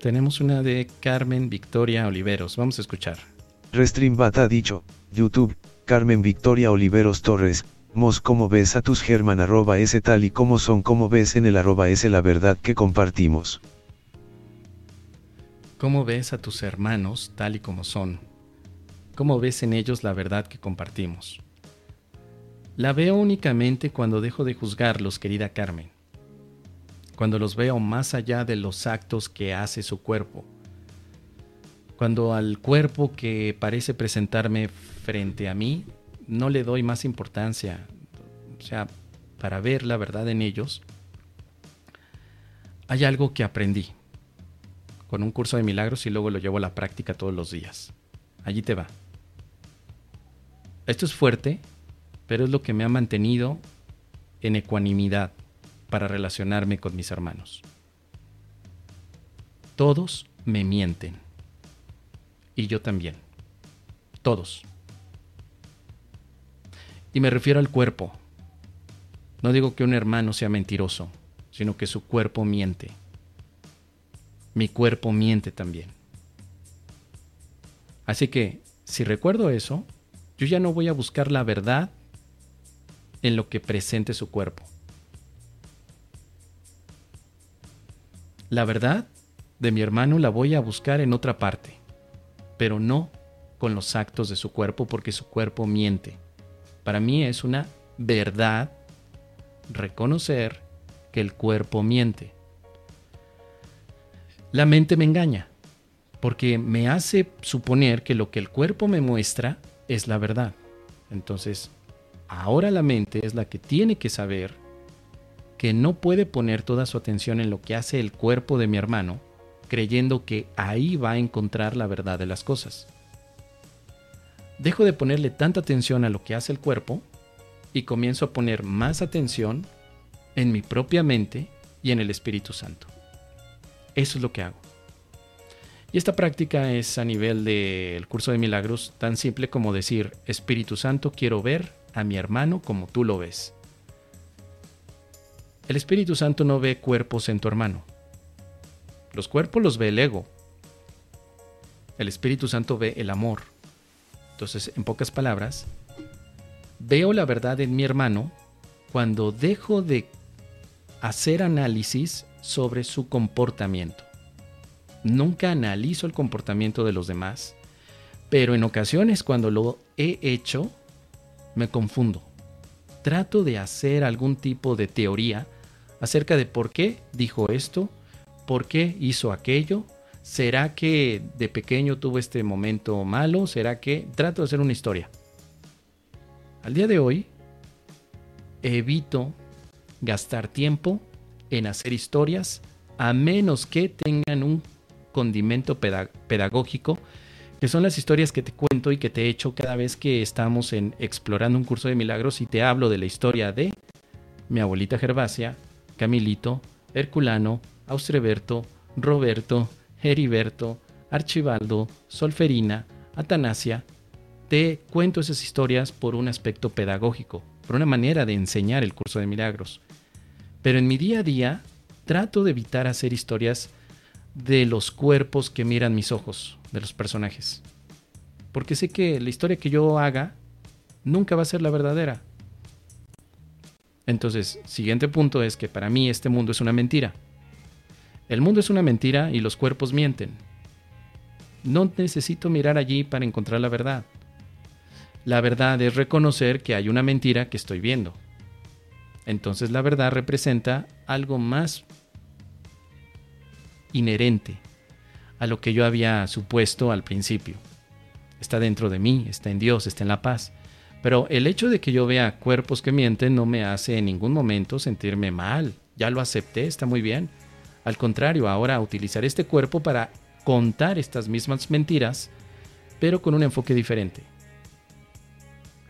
Tenemos una de Carmen Victoria Oliveros. Vamos a escuchar. Restream ha dicho, YouTube, Carmen Victoria Oliveros Torres, Mos como ves a tus German arroba S tal y como son como ves en el arroba S la verdad que compartimos. ¿Cómo ves a tus hermanos tal y como son? ¿Cómo ves en ellos la verdad que compartimos? La veo únicamente cuando dejo de juzgarlos, querida Carmen. Cuando los veo más allá de los actos que hace su cuerpo. Cuando al cuerpo que parece presentarme frente a mí no le doy más importancia, o sea, para ver la verdad en ellos, hay algo que aprendí con un curso de milagros y luego lo llevo a la práctica todos los días. Allí te va. Esto es fuerte, pero es lo que me ha mantenido en ecuanimidad para relacionarme con mis hermanos. Todos me mienten. Y yo también. Todos. Y me refiero al cuerpo. No digo que un hermano sea mentiroso, sino que su cuerpo miente. Mi cuerpo miente también. Así que, si recuerdo eso, yo ya no voy a buscar la verdad en lo que presente su cuerpo. La verdad de mi hermano la voy a buscar en otra parte, pero no con los actos de su cuerpo porque su cuerpo miente. Para mí es una verdad reconocer que el cuerpo miente. La mente me engaña, porque me hace suponer que lo que el cuerpo me muestra es la verdad. Entonces, ahora la mente es la que tiene que saber que no puede poner toda su atención en lo que hace el cuerpo de mi hermano, creyendo que ahí va a encontrar la verdad de las cosas dejo de ponerle tanta atención a lo que hace el cuerpo y comienzo a poner más atención en mi propia mente y en el Espíritu Santo. Eso es lo que hago. Y esta práctica es a nivel del curso de milagros tan simple como decir, Espíritu Santo, quiero ver a mi hermano como tú lo ves. El Espíritu Santo no ve cuerpos en tu hermano. Los cuerpos los ve el ego. El Espíritu Santo ve el amor, entonces, en pocas palabras, veo la verdad en mi hermano cuando dejo de hacer análisis sobre su comportamiento. Nunca analizo el comportamiento de los demás, pero en ocasiones cuando lo he hecho, me confundo. Trato de hacer algún tipo de teoría acerca de por qué dijo esto, por qué hizo aquello, ¿Será que de pequeño tuvo este momento malo? ¿Será que trato de hacer una historia? Al día de hoy, evito gastar tiempo en hacer historias a menos que tengan un condimento pedagógico, que son las historias que te cuento y que te he hecho cada vez que estamos en explorando un curso de milagros y te hablo de la historia de mi abuelita Gervasia, Camilito, Herculano, Austreberto, Roberto, Heriberto, Archibaldo, Solferina, Atanasia, te cuento esas historias por un aspecto pedagógico, por una manera de enseñar el curso de milagros. Pero en mi día a día trato de evitar hacer historias de los cuerpos que miran mis ojos, de los personajes. Porque sé que la historia que yo haga nunca va a ser la verdadera. Entonces, siguiente punto es que para mí este mundo es una mentira. El mundo es una mentira y los cuerpos mienten. No necesito mirar allí para encontrar la verdad. La verdad es reconocer que hay una mentira que estoy viendo. Entonces la verdad representa algo más inherente a lo que yo había supuesto al principio. Está dentro de mí, está en Dios, está en la paz. Pero el hecho de que yo vea cuerpos que mienten no me hace en ningún momento sentirme mal. Ya lo acepté, está muy bien. Al contrario, ahora utilizar este cuerpo para contar estas mismas mentiras, pero con un enfoque diferente.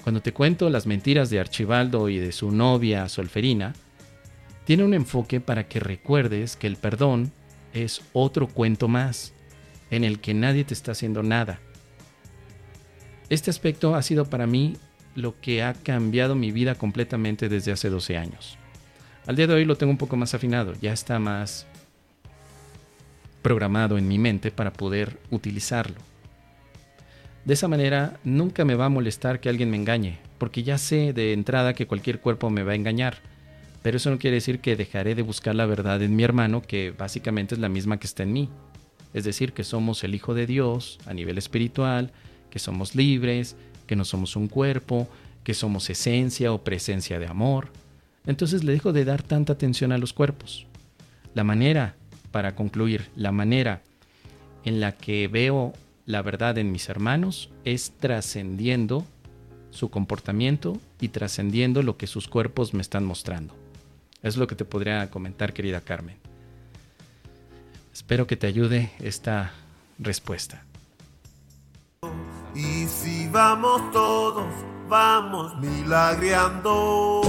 Cuando te cuento las mentiras de Archibaldo y de su novia Solferina, tiene un enfoque para que recuerdes que el perdón es otro cuento más, en el que nadie te está haciendo nada. Este aspecto ha sido para mí lo que ha cambiado mi vida completamente desde hace 12 años. Al día de hoy lo tengo un poco más afinado, ya está más programado en mi mente para poder utilizarlo. De esa manera nunca me va a molestar que alguien me engañe, porque ya sé de entrada que cualquier cuerpo me va a engañar. Pero eso no quiere decir que dejaré de buscar la verdad en mi hermano, que básicamente es la misma que está en mí. Es decir, que somos el Hijo de Dios a nivel espiritual, que somos libres, que no somos un cuerpo, que somos esencia o presencia de amor. Entonces le dejo de dar tanta atención a los cuerpos. La manera, para concluir, la manera en la que veo la verdad en mis hermanos es trascendiendo su comportamiento y trascendiendo lo que sus cuerpos me están mostrando. Es lo que te podría comentar, querida Carmen. Espero que te ayude esta respuesta vamos todos, vamos milagreando.